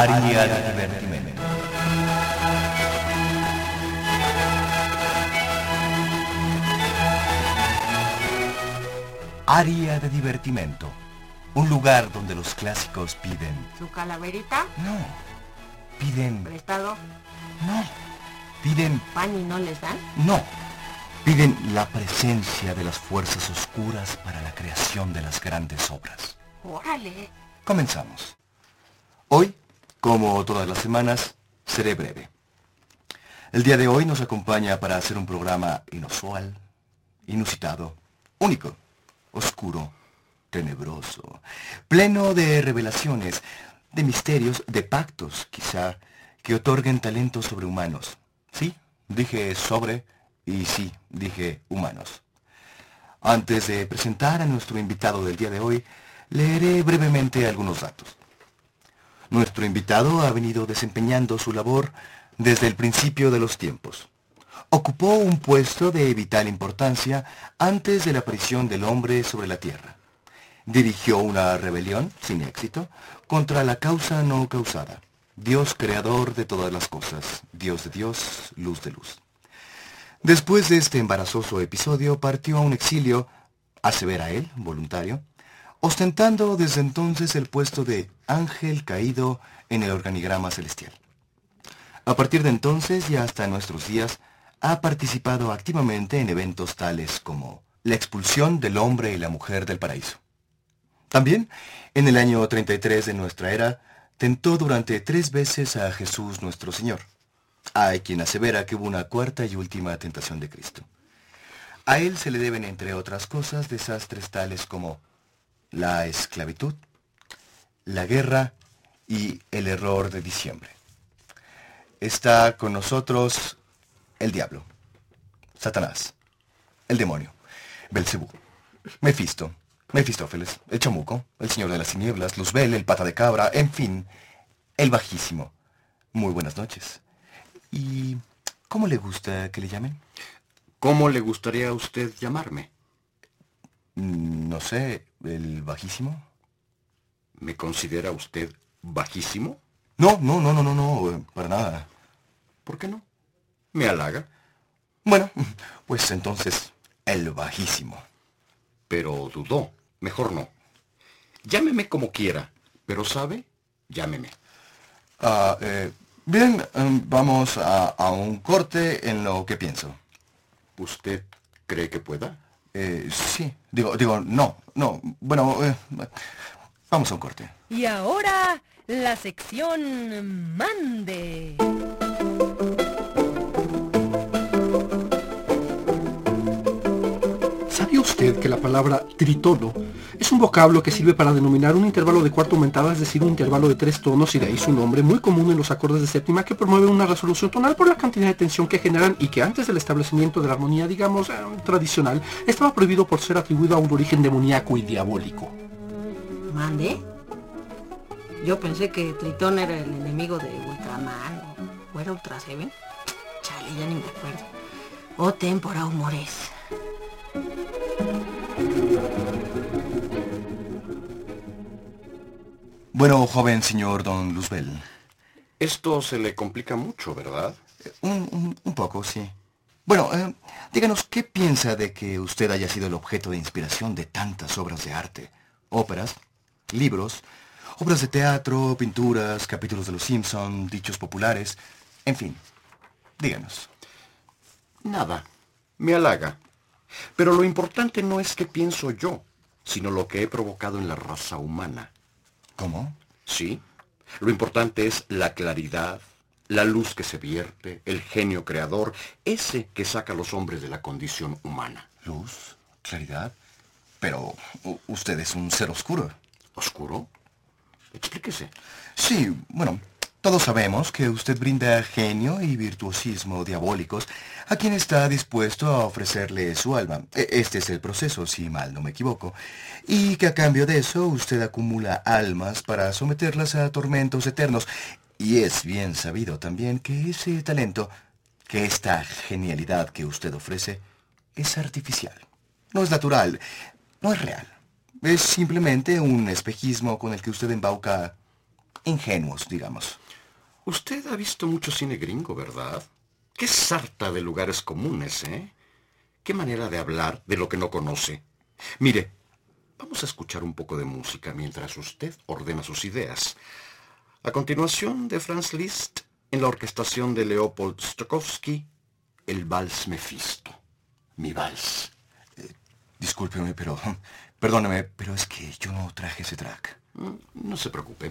Área de divertimento. Área de divertimento. Un lugar donde los clásicos piden... ¿Su calaverita? No. Piden... ¿Prestado? No. Piden... ¿Pan y no les dan? No. Piden la presencia de las fuerzas oscuras para la creación de las grandes obras. Órale. Comenzamos. Hoy, como todas las semanas, seré breve. El día de hoy nos acompaña para hacer un programa inusual, inusitado, único, oscuro, tenebroso, pleno de revelaciones, de misterios, de pactos, quizá, que otorguen talentos sobrehumanos. Sí, dije sobre y sí, dije humanos. Antes de presentar a nuestro invitado del día de hoy, leeré brevemente algunos datos. Nuestro invitado ha venido desempeñando su labor desde el principio de los tiempos. Ocupó un puesto de vital importancia antes de la aparición del hombre sobre la tierra. Dirigió una rebelión, sin éxito, contra la causa no causada. Dios creador de todas las cosas, Dios de Dios, luz de luz. Después de este embarazoso episodio partió a un exilio, asevera él, voluntario, ostentando desde entonces el puesto de ángel caído en el organigrama celestial. A partir de entonces y hasta nuestros días, ha participado activamente en eventos tales como la expulsión del hombre y la mujer del paraíso. También, en el año 33 de nuestra era, tentó durante tres veces a Jesús nuestro Señor. Hay quien asevera que hubo una cuarta y última tentación de Cristo. A él se le deben, entre otras cosas, desastres tales como la esclavitud, la guerra y el error de diciembre. Está con nosotros el diablo, Satanás, el demonio, Belcebú, Mefisto, Mefistófeles, el chamuco, el señor de las tinieblas, Luzbel, el pata de cabra, en fin, el bajísimo. Muy buenas noches. ¿Y cómo le gusta que le llamen? ¿Cómo le gustaría a usted llamarme? No sé, el bajísimo. ¿Me considera usted bajísimo? No, no, no, no, no, no, para nada. ¿Por qué no? ¿Me halaga? Bueno, pues entonces, el bajísimo. Pero dudó. Mejor no. Llámeme como quiera. Pero sabe, llámeme. Ah, eh, bien, em, vamos a, a un corte en lo que pienso. ¿Usted cree que pueda? Eh, sí, digo, digo, no, no, bueno, eh, vamos a un corte. Y ahora la sección Mande. Usted que la palabra tritono es un vocablo que sirve para denominar un intervalo de cuarta aumentada, es decir, un intervalo de tres tonos y de ahí su nombre, muy común en los acordes de séptima que promueven una resolución tonal por la cantidad de tensión que generan y que antes del establecimiento de la armonía, digamos, eh, tradicional, estaba prohibido por ser atribuido a un origen demoníaco y diabólico? ¿Mande? Yo pensé que Tritón era el enemigo de Ultraman. ¿O era Ultra Seven? Chale, ya ni me acuerdo. O Tempora Humores. Bueno, joven señor Don Luzbel. Esto se le complica mucho, ¿verdad? Un, un- un poco, sí. Bueno, eh, díganos, ¿qué piensa de que usted haya sido el objeto de inspiración de tantas obras de arte? Óperas, libros, obras de teatro, pinturas, capítulos de Los Simpson, dichos populares, en fin. Díganos. Nada. Me halaga. Pero lo importante no es qué pienso yo, sino lo que he provocado en la raza humana. ¿Cómo? Sí. Lo importante es la claridad, la luz que se vierte, el genio creador, ese que saca a los hombres de la condición humana. Luz, claridad. Pero usted es un ser oscuro. ¿Oscuro? Explíquese. Sí, bueno, todos sabemos que usted brinda genio y virtuosismo diabólicos a quien está dispuesto a ofrecerle su alma. E- Este es el proceso, si mal no me equivoco. Y que a cambio de eso usted acumula almas para someterlas a tormentos eternos. Y es bien sabido también que ese talento, que esta genialidad que usted ofrece, es artificial. No es natural, no es real. Es simplemente un espejismo con el que usted embauca ingenuos, digamos. Usted ha visto mucho cine gringo, ¿verdad? Qué sarta de lugares comunes, ¿eh? Qué manera de hablar de lo que no conoce. Mire, vamos a escuchar un poco de música mientras usted ordena sus ideas. A continuación de Franz Liszt, en la orquestación de Leopold Stokowski, el Vals Mefisto. Mi vals. Discúlpeme, pero... Perdóneme, pero es que yo no traje ese track. Mm, No se preocupe.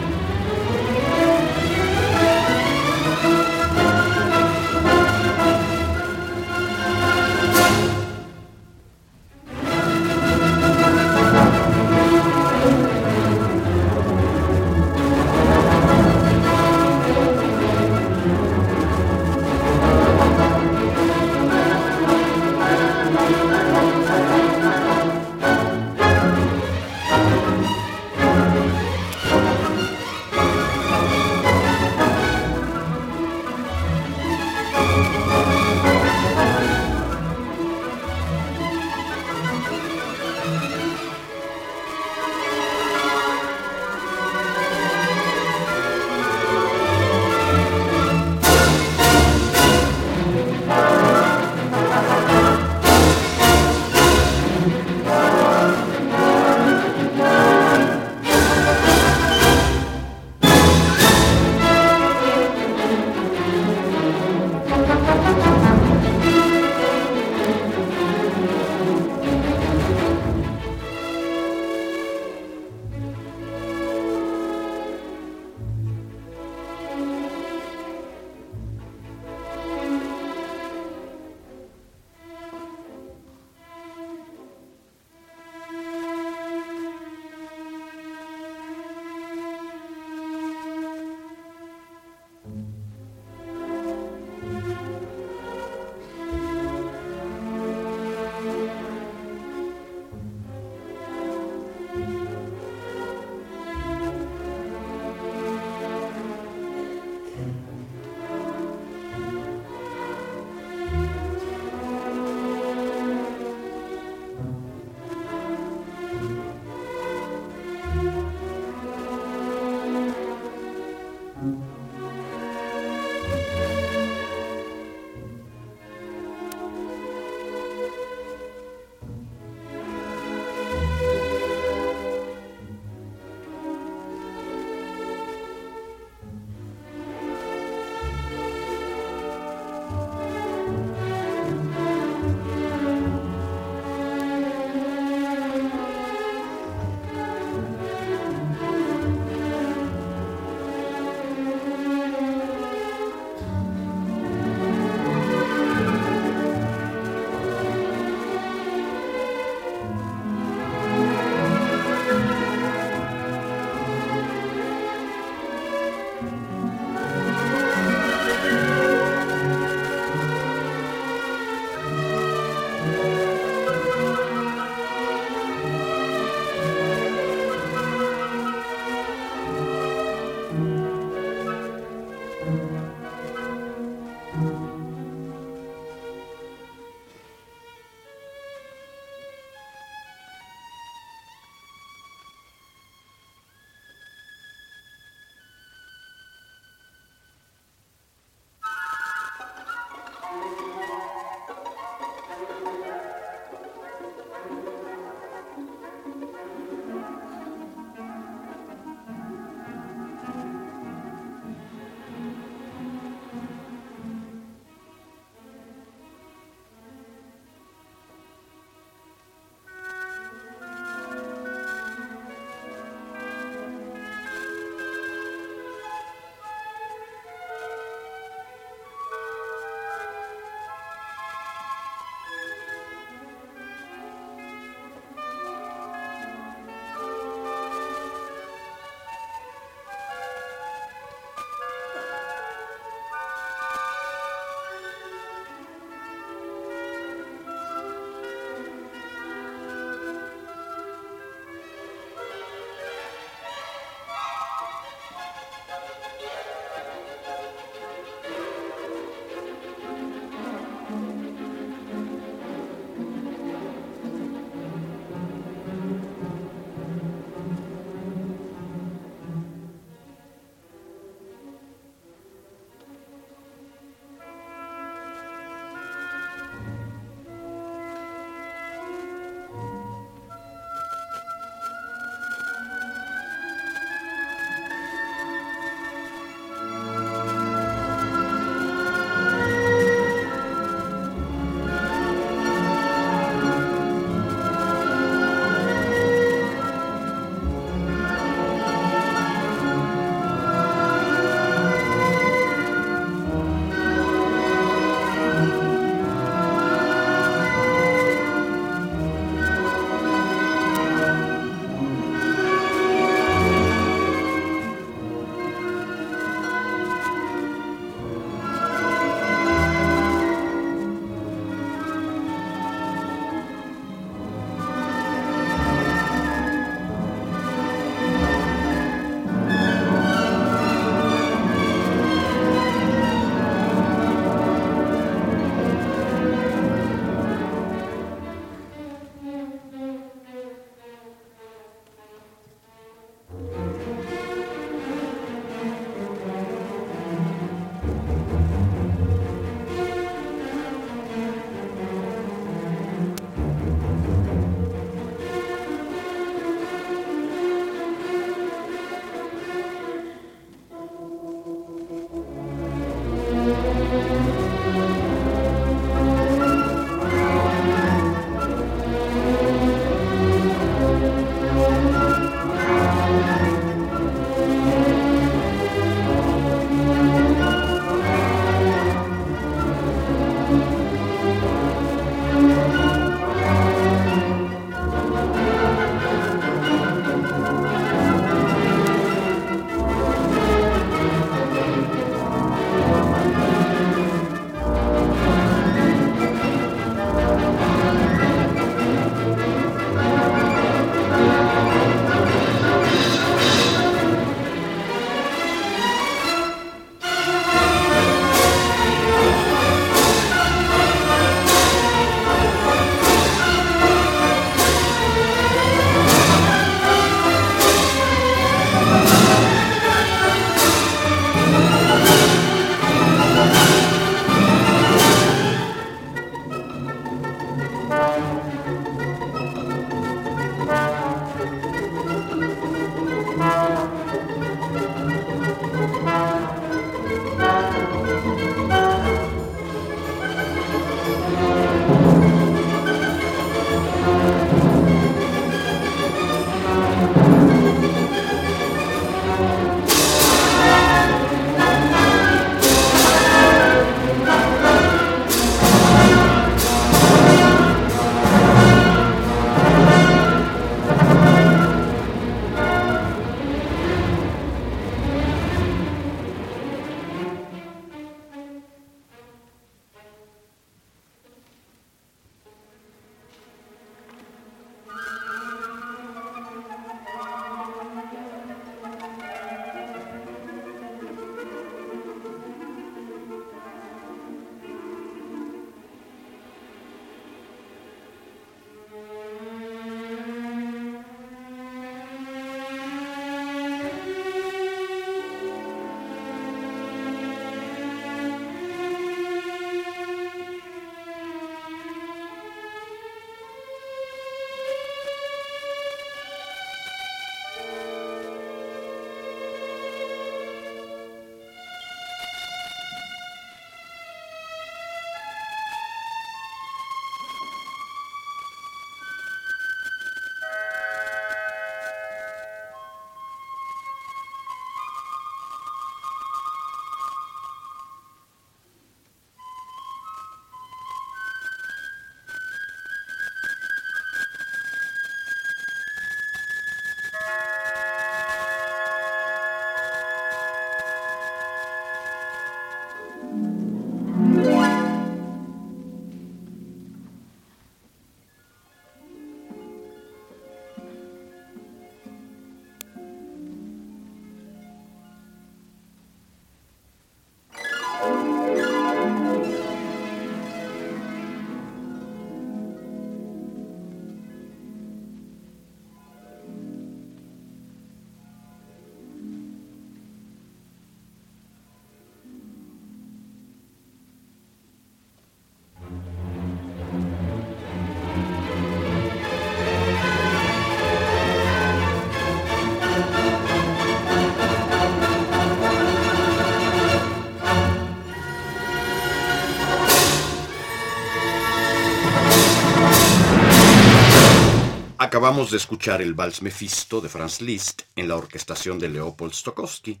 Acabamos de escuchar el Vals Mephisto de Franz Liszt en la orquestación de Leopold Stokowski.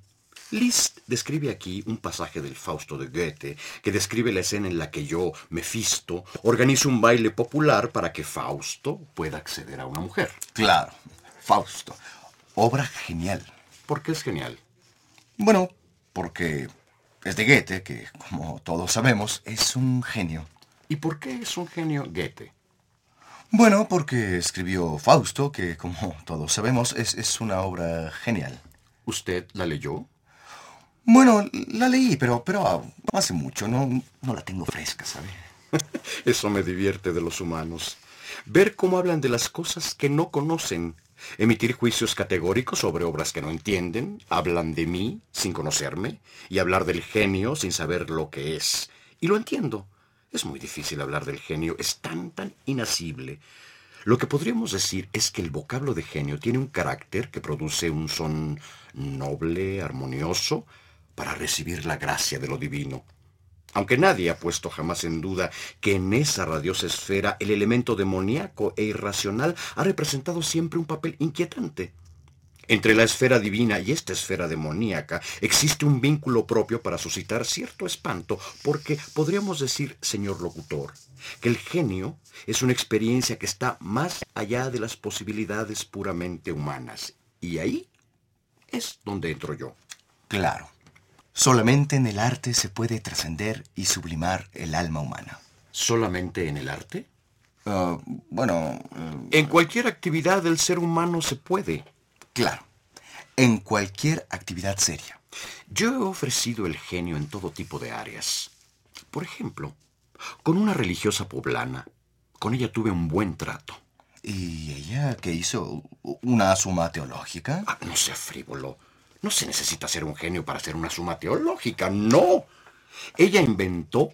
Liszt describe aquí un pasaje del Fausto de Goethe que describe la escena en la que yo, Mephisto, organizo un baile popular para que Fausto pueda acceder a una mujer. Claro, Fausto. Obra genial. ¿Por qué es genial? Bueno, porque es de Goethe, que como todos sabemos, es un genio. ¿Y por qué es un genio Goethe? Bueno, porque escribió Fausto, que como todos sabemos, es, es una obra genial. ¿Usted la leyó? Bueno, la leí, pero, pero hace mucho, no, no la tengo fresca, ¿sabe? Eso me divierte de los humanos. Ver cómo hablan de las cosas que no conocen, emitir juicios categóricos sobre obras que no entienden, hablan de mí sin conocerme, y hablar del genio sin saber lo que es. Y lo entiendo. Es muy difícil hablar del genio, es tan, tan inasible. Lo que podríamos decir es que el vocablo de genio tiene un carácter que produce un son noble, armonioso, para recibir la gracia de lo divino. Aunque nadie ha puesto jamás en duda que en esa radiosa esfera el elemento demoníaco e irracional ha representado siempre un papel inquietante. Entre la esfera divina y esta esfera demoníaca existe un vínculo propio para suscitar cierto espanto, porque podríamos decir, señor locutor, que el genio es una experiencia que está más allá de las posibilidades puramente humanas. Y ahí es donde entro yo. Claro. Solamente en el arte se puede trascender y sublimar el alma humana. ¿Solamente en el arte? Ah, bueno... En cualquier actividad del ser humano se puede. Claro. En cualquier actividad seria. Yo he ofrecido el genio en todo tipo de áreas. Por ejemplo, con una religiosa poblana, con ella tuve un buen trato. ¿Y ella qué hizo? ¿Una suma teológica? Ah, no sea frívolo. No se necesita ser un genio para hacer una suma teológica, no. Ella inventó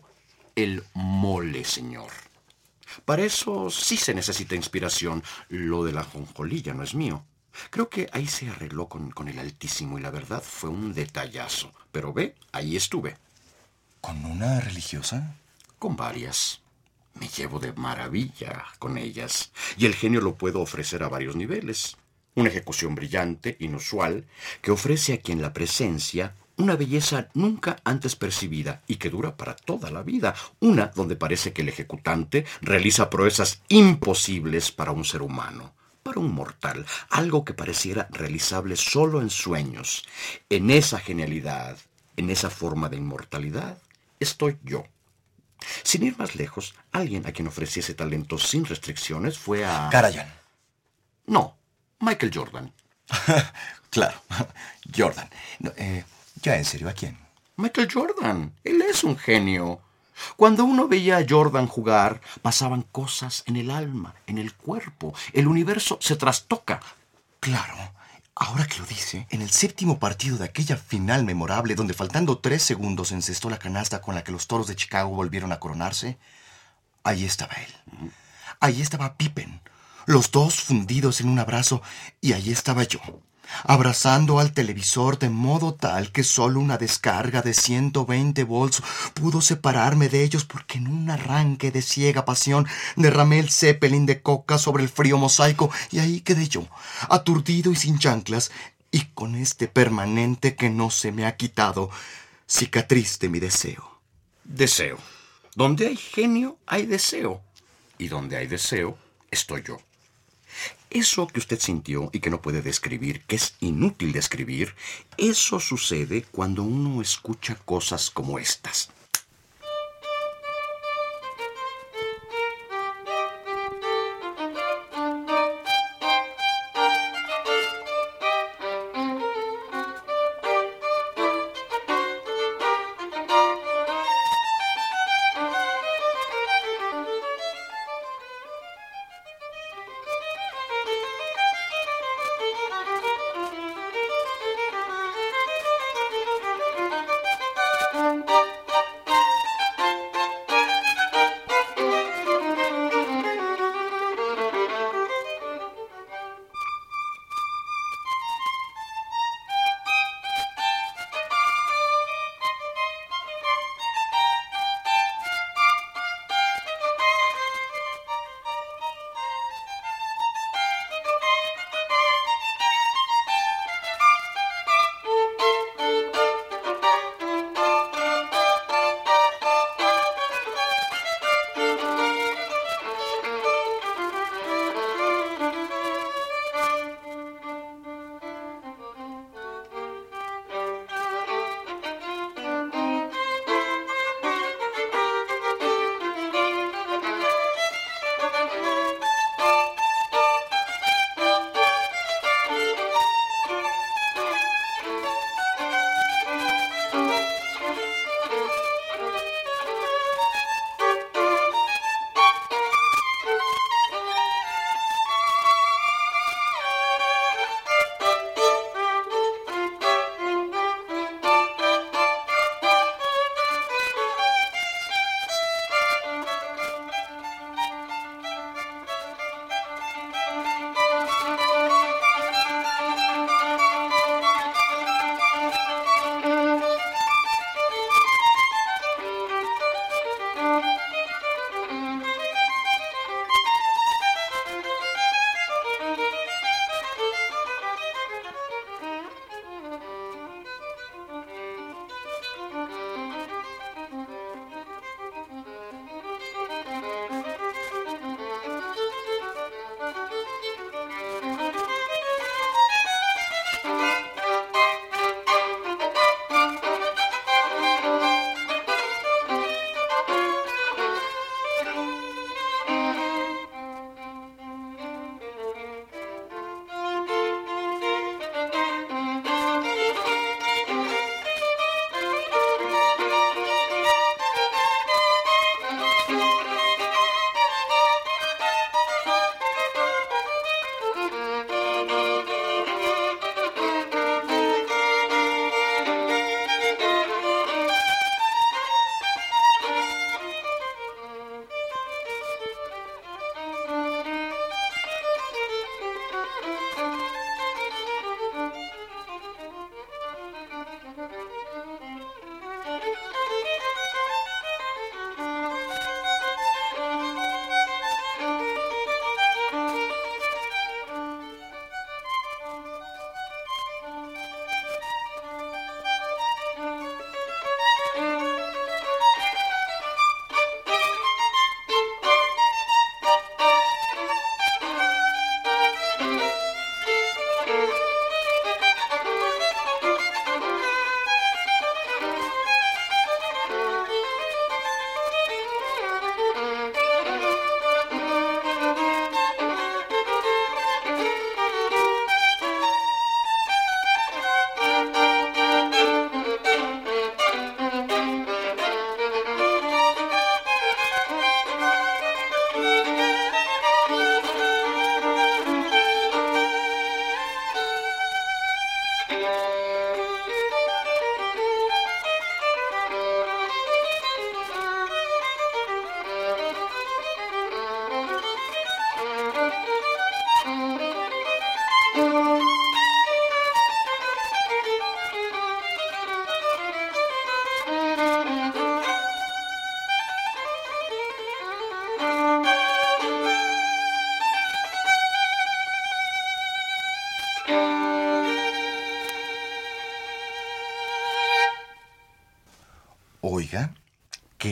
el mole, señor. Para eso sí se necesita inspiración. Lo de la jonjolilla no es mío. Creo que ahí se arregló con, con el Altísimo y la verdad fue un detallazo. Pero ve, ahí estuve. ¿Con una religiosa? Con varias. Me llevo de maravilla con ellas. Y el genio lo puedo ofrecer a varios niveles. Una ejecución brillante, inusual, que ofrece a quien la presencia una belleza nunca antes percibida y que dura para toda la vida. Una donde parece que el ejecutante realiza proezas imposibles para un ser humano, para un mortal, algo que pareciera realizable solo en sueños. En esa genialidad, en esa forma de inmortalidad, estoy yo. Sin ir más lejos, alguien a quien ofreciese talento sin restricciones fue a... Karajan. No, Michael Jordan. claro. Jordan. No, eh, ya en serio, ¿a quién? Michael Jordan. Él es un genio. Cuando uno veía a Jordan jugar, pasaban cosas en el alma, en el cuerpo. El universo se trastoca. Claro. Ahora que lo dice, en el séptimo partido de aquella final memorable donde faltando tres segundos encestó la canasta con la que los toros de Chicago volvieron a coronarse, ahí estaba él. Ahí estaba Pippen. Los dos fundidos en un abrazo y ahí estaba yo, abrazando al televisor de modo tal que solo una descarga de 120 volts pudo separarme de ellos porque en un arranque de ciega pasión derramé el zeppelin de coca sobre el frío mosaico y ahí quedé yo, aturdido y sin chanclas y con este permanente que no se me ha quitado, cicatriz de mi deseo. Deseo. Donde hay genio, hay deseo. Y donde hay deseo, estoy yo. Eso que usted sintió y que no puede describir, que es inútil describir, eso sucede cuando uno escucha cosas como estas.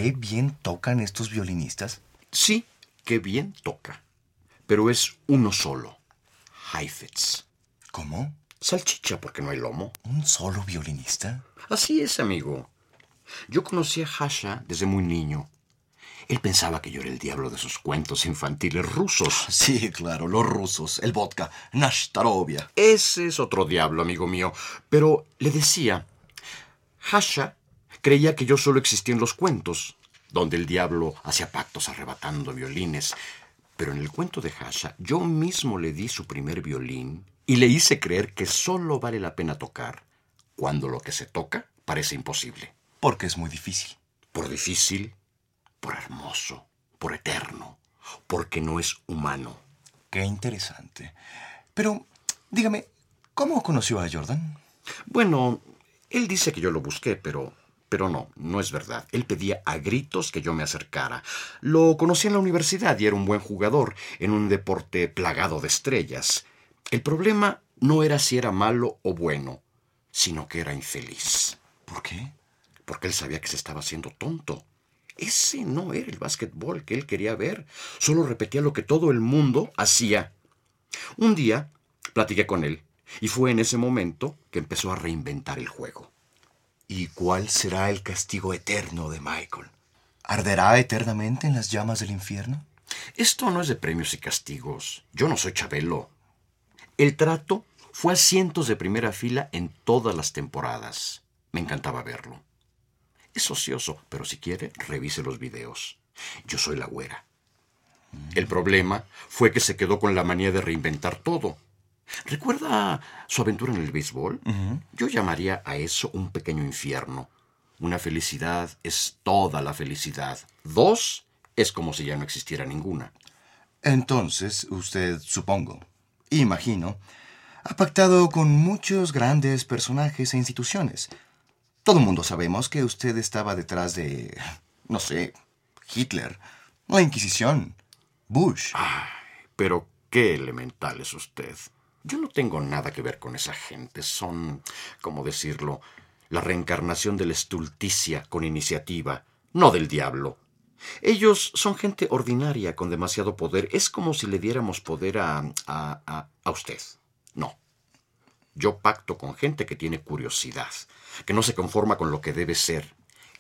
Qué bien tocan estos violinistas. Sí, qué bien toca. Pero es uno solo. Heifetz. ¿Cómo? Salchicha porque no hay lomo. ¿Un solo violinista? Así es, amigo. Yo conocí a Hasha desde muy niño. Él pensaba que yo era el diablo de sus cuentos infantiles rusos. Sí, claro, los rusos, el vodka, Nashtarovia. Ese es otro diablo, amigo mío. Pero le decía, Hasha creía que yo solo existía en los cuentos, donde el diablo hacía pactos arrebatando violines. Pero en el cuento de Hasha, yo mismo le di su primer violín y le hice creer que solo vale la pena tocar cuando lo que se toca parece imposible. Porque es muy difícil. Por difícil, por hermoso, por eterno, porque no es humano. Qué interesante. Pero, dígame, ¿cómo conoció a Jordan? Bueno, él dice que yo lo busqué, pero pero no, no es verdad. Él pedía a gritos que yo me acercara. Lo conocí en la universidad y era un buen jugador, en un deporte plagado de estrellas. El problema no era si era malo o bueno, sino que era infeliz. ¿Por qué? Porque él sabía que se estaba haciendo tonto. Ese no era el básquetbol que él quería ver. Solo repetía lo que todo el mundo hacía. Un día platiqué con él y fue en ese momento que empezó a reinventar el juego. ¿Y cuál será el castigo eterno de Michael? ¿Arderá eternamente en las llamas del infierno? Esto no es de premios y castigos. Yo no soy Chabelo. El trato fue a cientos de primera fila en todas las temporadas. Me encantaba verlo. Es ocioso, pero si quiere, revise los videos. Yo soy la güera. El problema fue que se quedó con la manía de reinventar todo. ¿Recuerda su aventura en el béisbol? Yo llamaría a eso un pequeño infierno. Una felicidad es toda la felicidad. Dos es como si ya no existiera ninguna. Entonces, usted, supongo, imagino, ha pactado con muchos grandes personajes e instituciones. Todo el mundo sabemos que usted estaba detrás de, no sé, Hitler, la Inquisición, Bush. Ay, pero qué elemental es usted. Yo no tengo nada que ver con esa gente. Son, ¿cómo decirlo? La reencarnación de la estulticia con iniciativa, no del diablo. Ellos son gente ordinaria con demasiado poder. Es como si le diéramos poder a, a, a, a usted. No. Yo pacto con gente que tiene curiosidad, que no se conforma con lo que debe ser,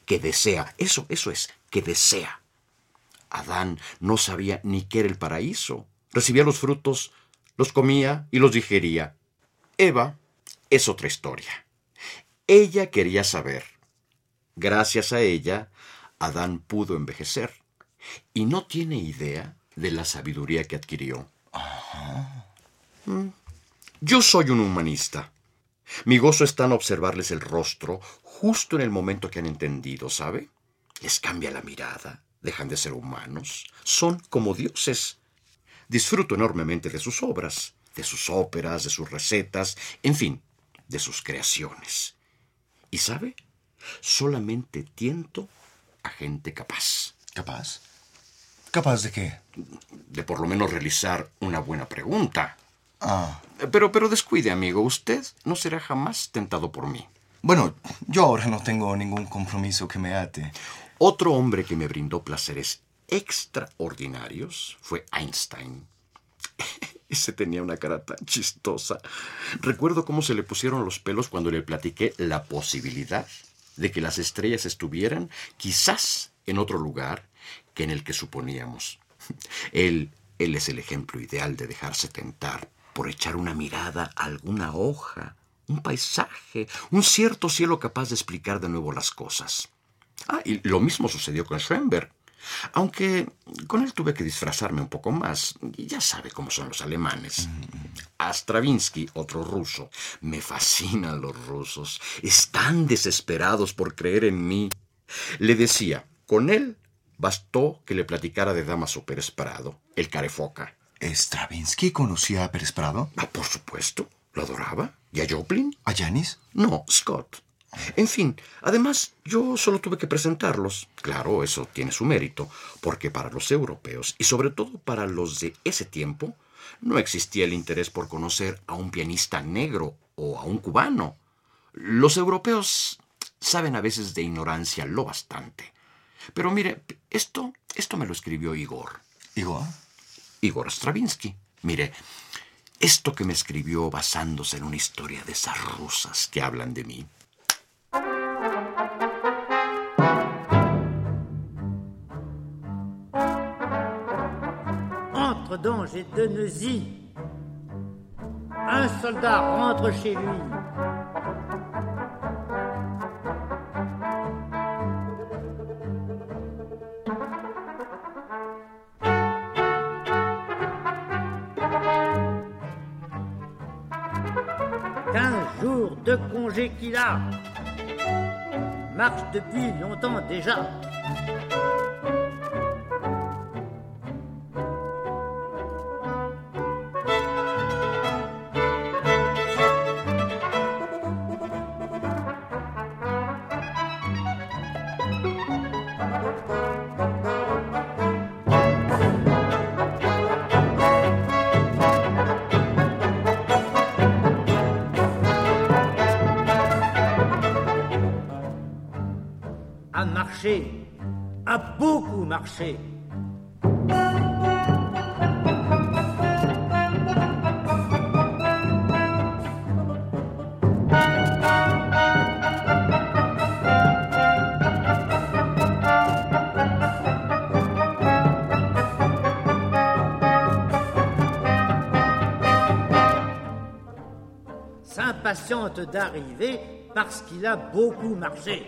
que desea. Eso, eso es, que desea. Adán no sabía ni qué era el paraíso. Recibía los frutos los comía y los digería. Eva es otra historia. Ella quería saber. Gracias a ella, Adán pudo envejecer y no tiene idea de la sabiduría que adquirió. Mm. Yo soy un humanista. Mi gozo está en observarles el rostro justo en el momento que han entendido, ¿sabe? Les cambia la mirada, dejan de ser humanos, son como dioses. Disfruto enormemente de sus obras, de sus óperas, de sus recetas, en fin, de sus creaciones. ¿Y sabe? Solamente tiento a gente capaz. ¿Capaz? ¿Capaz de qué? De por lo menos realizar una buena pregunta. Ah. Pero, pero descuide, amigo, usted no será jamás tentado por mí. Bueno, yo ahora no tengo ningún compromiso que me ate. Otro hombre que me brindó placeres extraordinarios fue Einstein. Ese tenía una cara tan chistosa. Recuerdo cómo se le pusieron los pelos cuando le platiqué la posibilidad de que las estrellas estuvieran quizás en otro lugar que en el que suponíamos. Él, él es el ejemplo ideal de dejarse tentar por echar una mirada a alguna hoja, un paisaje, un cierto cielo capaz de explicar de nuevo las cosas. Ah, y lo mismo sucedió con Schoenberg. Aunque con él tuve que disfrazarme un poco más. Y ya sabe cómo son los alemanes. A Stravinsky, otro ruso. Me fascinan los rusos. Están desesperados por creer en mí. Le decía, con él bastó que le platicara de Damaso Pérez Prado, el carefoca. ¿Stravinsky conocía a Pérez Prado? Ah, por supuesto. Lo adoraba. ¿Y a Joplin? ¿A Janis? No, Scott. En fin, además, yo solo tuve que presentarlos. Claro, eso tiene su mérito, porque para los europeos, y sobre todo para los de ese tiempo, no existía el interés por conocer a un pianista negro o a un cubano. Los europeos saben a veces de ignorancia lo bastante. Pero mire, esto, esto me lo escribió Igor. ¿Igor? Igor Stravinsky. Mire, esto que me escribió basándose en una historia de esas rusas que hablan de mí. Danger de. Un soldat rentre chez lui. Quinze jours de congé qu'il a. Marche depuis longtemps déjà. A beaucoup marché. S'impatiente d'arriver parce qu'il a beaucoup marché.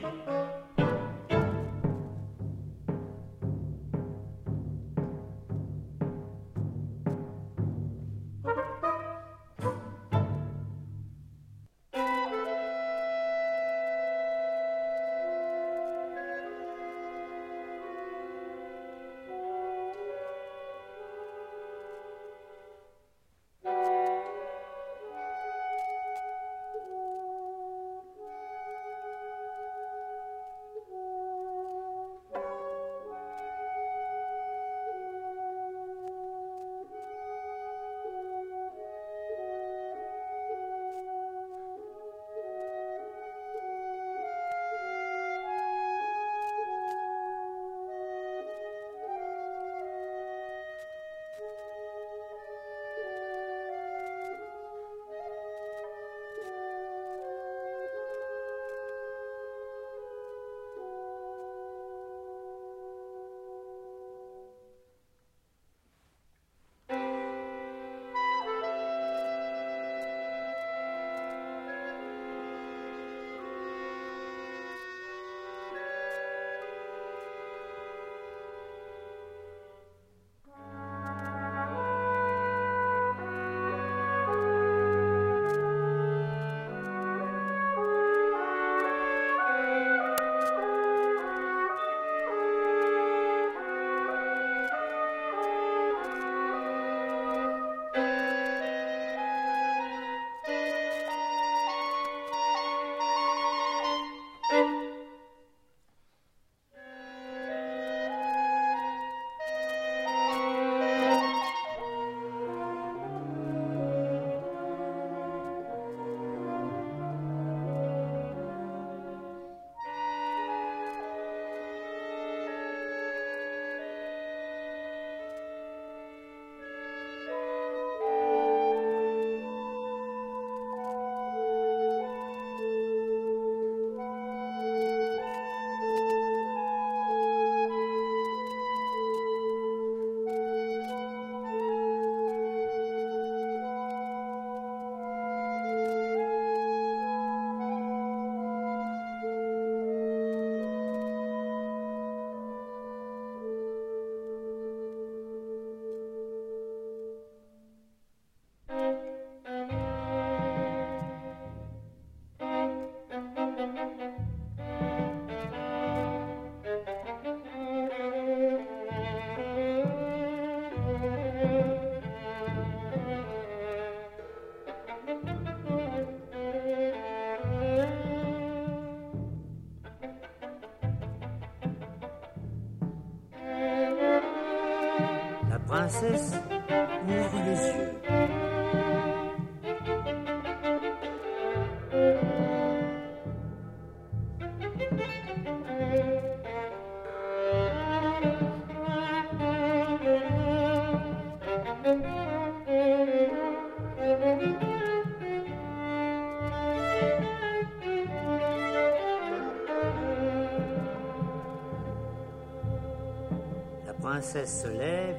princesse ouvre les yeux. La princesse se lève.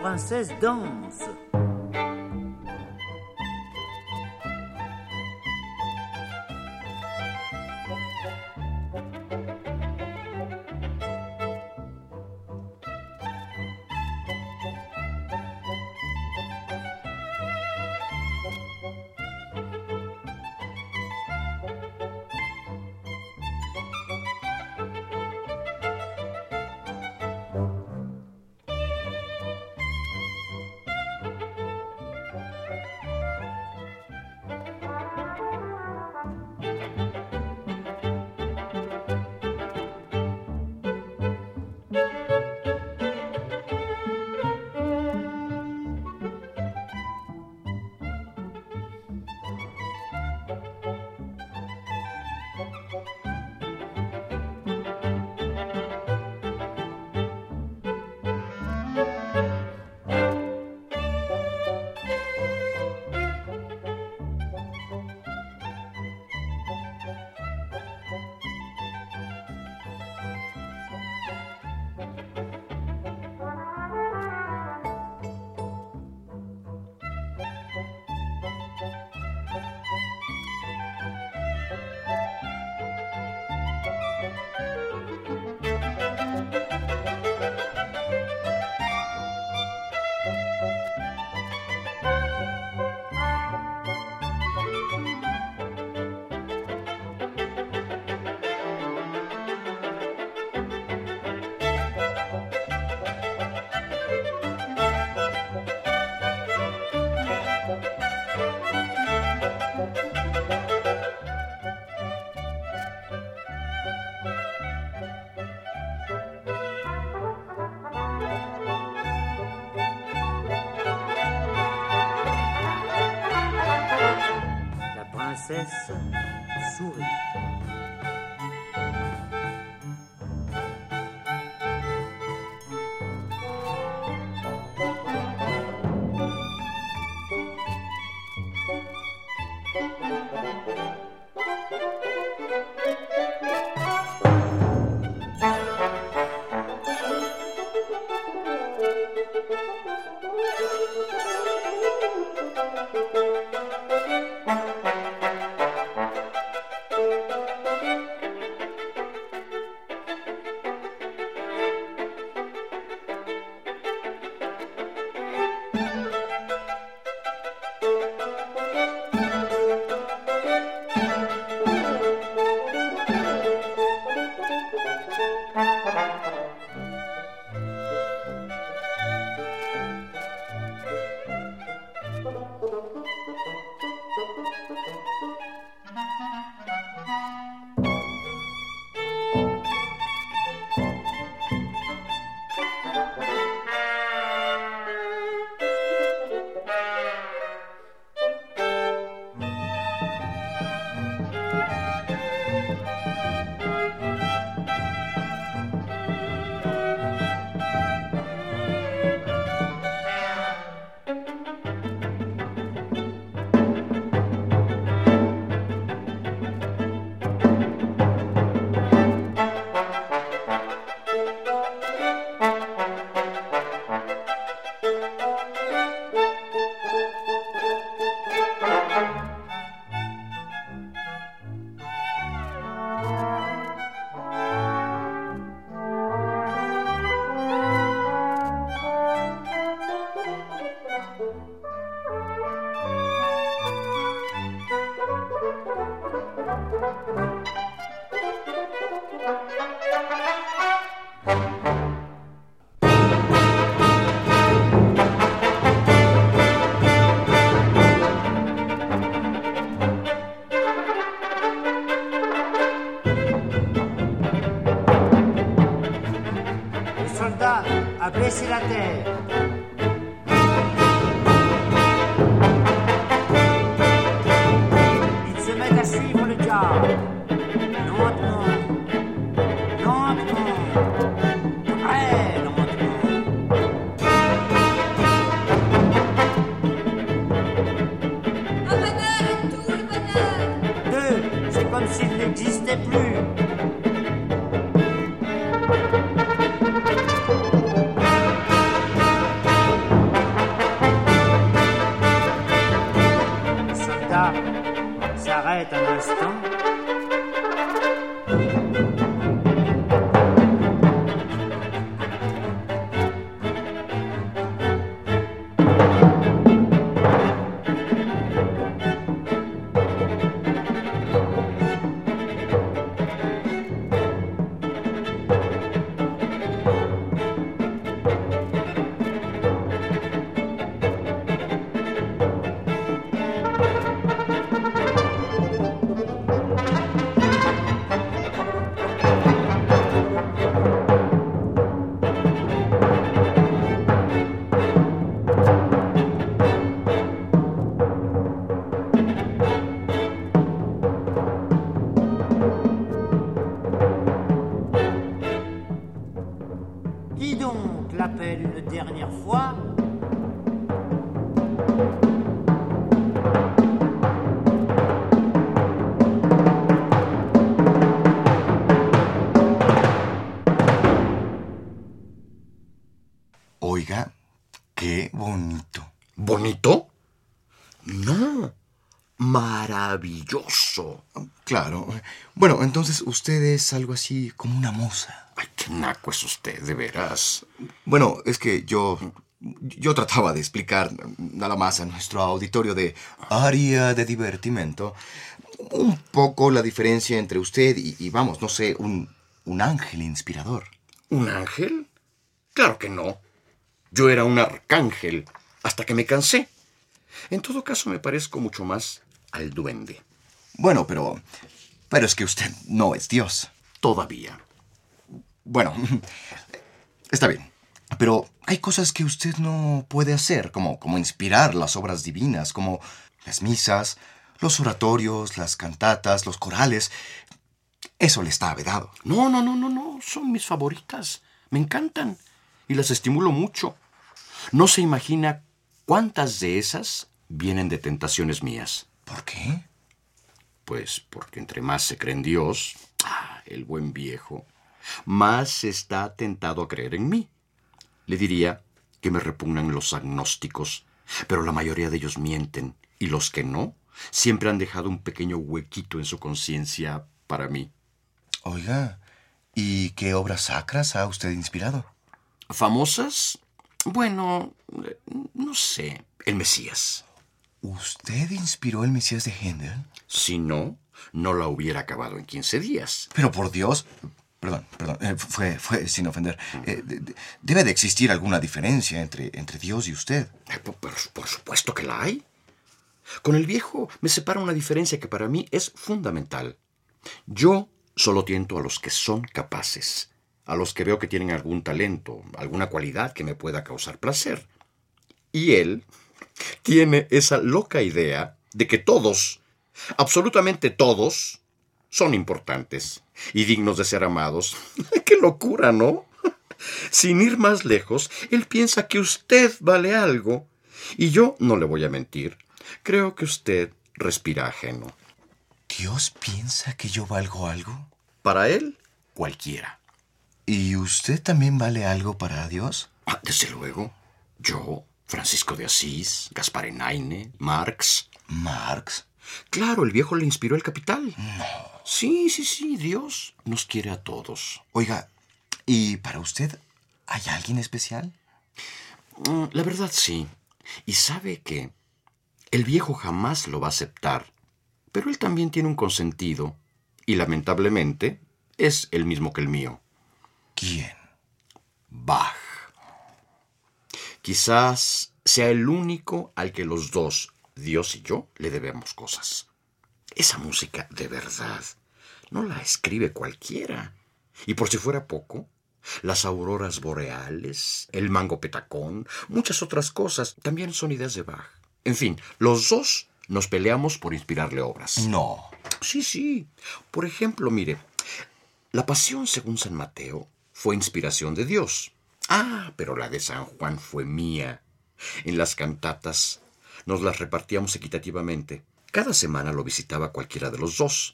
Princesse danse. coração. Usted es algo así como una musa. Ay, qué naco es usted, de veras. Bueno, es que yo... Yo trataba de explicar nada más a nuestro auditorio de área de divertimento un poco la diferencia entre usted y, y, vamos, no sé, un, un ángel inspirador. ¿Un ángel? Claro que no. Yo era un arcángel hasta que me cansé. En todo caso, me parezco mucho más al duende. Bueno, pero... Pero es que usted no es Dios. Todavía. Bueno, está bien. Pero hay cosas que usted no puede hacer, como, como inspirar las obras divinas, como las misas, los oratorios, las cantatas, los corales. Eso le está vedado. No, no, no, no, no. Son mis favoritas. Me encantan. Y las estimulo mucho. No se imagina cuántas de esas vienen de tentaciones mías. ¿Por qué? Pues porque entre más se cree en Dios, ah, el buen viejo, más está tentado a creer en mí. Le diría que me repugnan los agnósticos, pero la mayoría de ellos mienten, y los que no, siempre han dejado un pequeño huequito en su conciencia para mí. Oiga, ¿y qué obras sacras ha usted inspirado? ¿Famosas? Bueno, no sé. El Mesías. ¿Usted inspiró el Mesías de Händel? Si no, no la hubiera acabado en 15 días. Pero por Dios, Perdón, perdón, eh, fue, fue sin ofender. Eh, de, de, debe de existir alguna diferencia entre, entre Dios y usted. Eh, por, por, supuesto que la hay. Con el viejo me separa una diferencia que para mí es fundamental. Yo solo tiento a los que son capaces, a los que veo que tienen algún talento, alguna cualidad que me pueda causar placer. Y él tiene esa loca idea de que todos, absolutamente todos, son importantes y dignos de ser amados. ¡Qué locura, ¿no? Sin ir más lejos, él piensa que usted vale algo. Y yo no le voy a mentir. Creo que usted respira ajeno. ¿Dios piensa que yo valgo algo? Para él, cualquiera. ¿Y usted también vale algo para Dios? Ah, desde luego. Yo, Francisco de Asís, Gaspar Enaine, Marx. ¿Marx? Claro, el viejo le inspiró el capital. No. Sí, sí, sí, Dios nos quiere a todos. Oiga, ¿y para usted hay alguien especial? Mm, La verdad sí. Y sabe que el viejo jamás lo va a aceptar, pero él también tiene un consentido, y lamentablemente es el mismo que el mío. ¿Quién? Bach. Quizás sea el único al que los dos, Dios y yo, le debemos cosas. Esa música, de verdad, no la escribe cualquiera. Y por si fuera poco, las auroras boreales, el mango petacón, muchas otras cosas también son ideas de Bach. En fin, los dos nos peleamos por inspirarle obras. No. Sí, sí. Por ejemplo, mire, la pasión según San Mateo fue inspiración de Dios. Ah, pero la de San Juan fue mía. En las cantatas nos las repartíamos equitativamente. Cada semana lo visitaba cualquiera de los dos.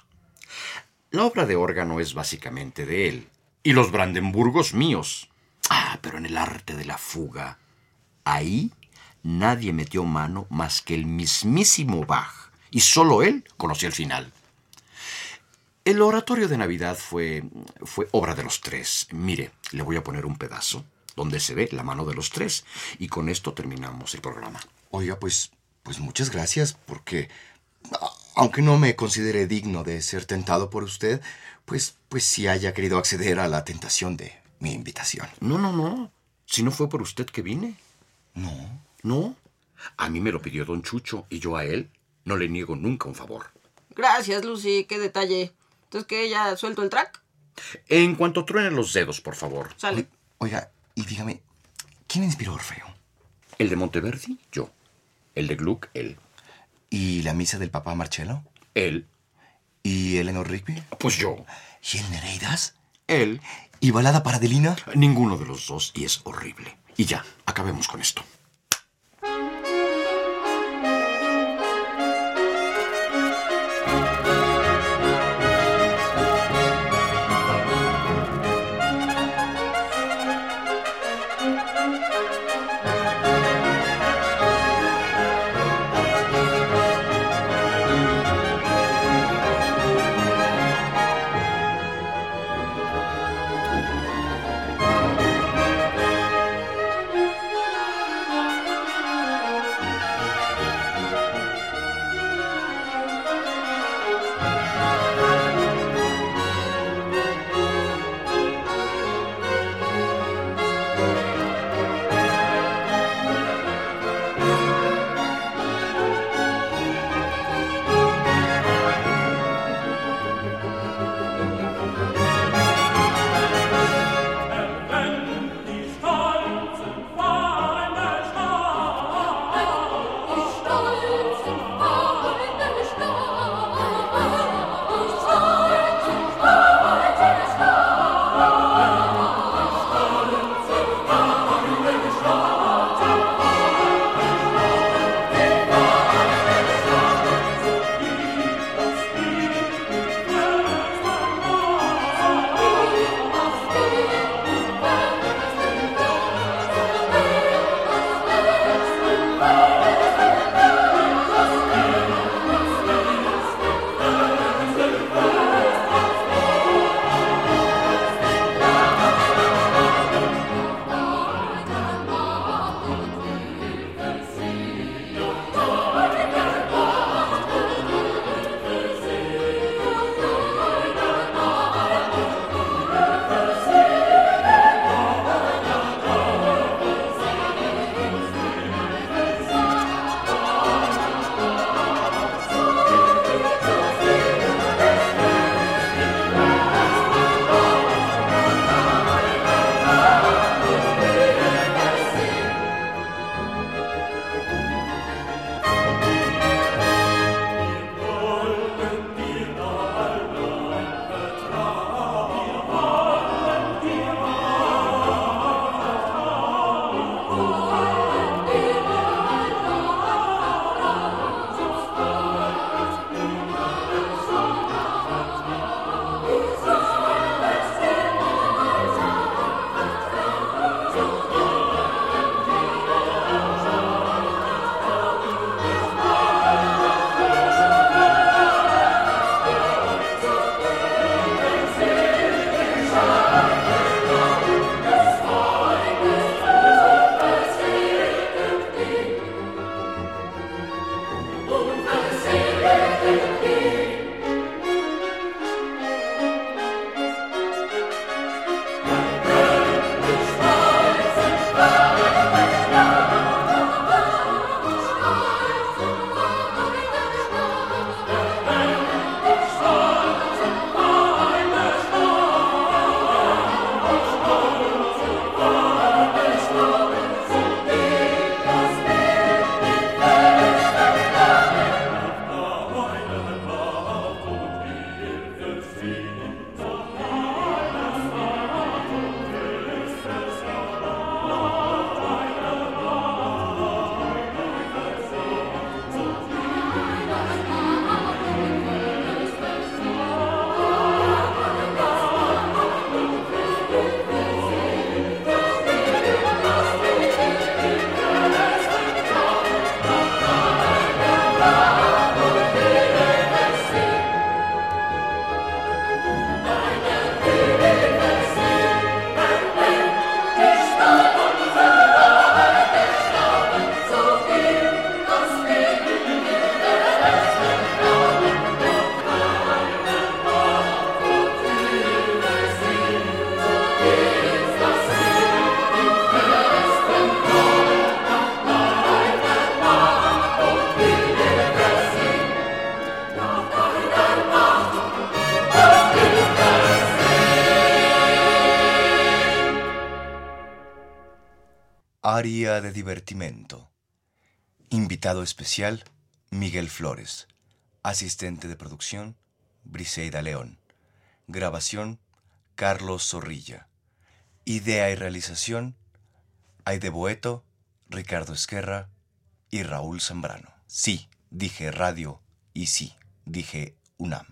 La obra de órgano es básicamente de él, y los Brandenburgos míos. Ah, pero en el arte de la fuga, ahí nadie metió mano más que el mismísimo Bach, y solo él conocía el final. El oratorio de Navidad fue, fue obra de los tres. Mire, le voy a poner un pedazo donde se ve la mano de los tres, y con esto terminamos el programa. Oiga, pues, pues muchas gracias, porque aunque no me considere digno de ser tentado por usted, pues, pues sí haya querido acceder a la tentación de mi invitación. No, no, no. Si no fue por usted que vine. No. No. A mí me lo pidió don Chucho y yo a él no le niego nunca un favor. Gracias, Lucy, qué detalle. Entonces, que ya suelto el track? En cuanto truenen los dedos, por favor. Sale. Oiga, y dígame, ¿quién inspiró Orfeo? El de Monteverdi, yo. El de Gluck, él. ¿Y la misa del papá Marcello? Él, ¿Y Eleanor Rigby? pues yo. ¿Y el Nereidas? Él, ¿Y balada para Adelina? ninguno de los dos y es horrible. Y ya, acabemos con esto. De divertimento. Invitado especial, Miguel Flores. Asistente de producción, Briseida León. Grabación, Carlos Zorrilla. Idea y realización, Aide Boeto, Ricardo Esquerra y Raúl Zambrano. Sí, dije radio y sí, dije UNAM.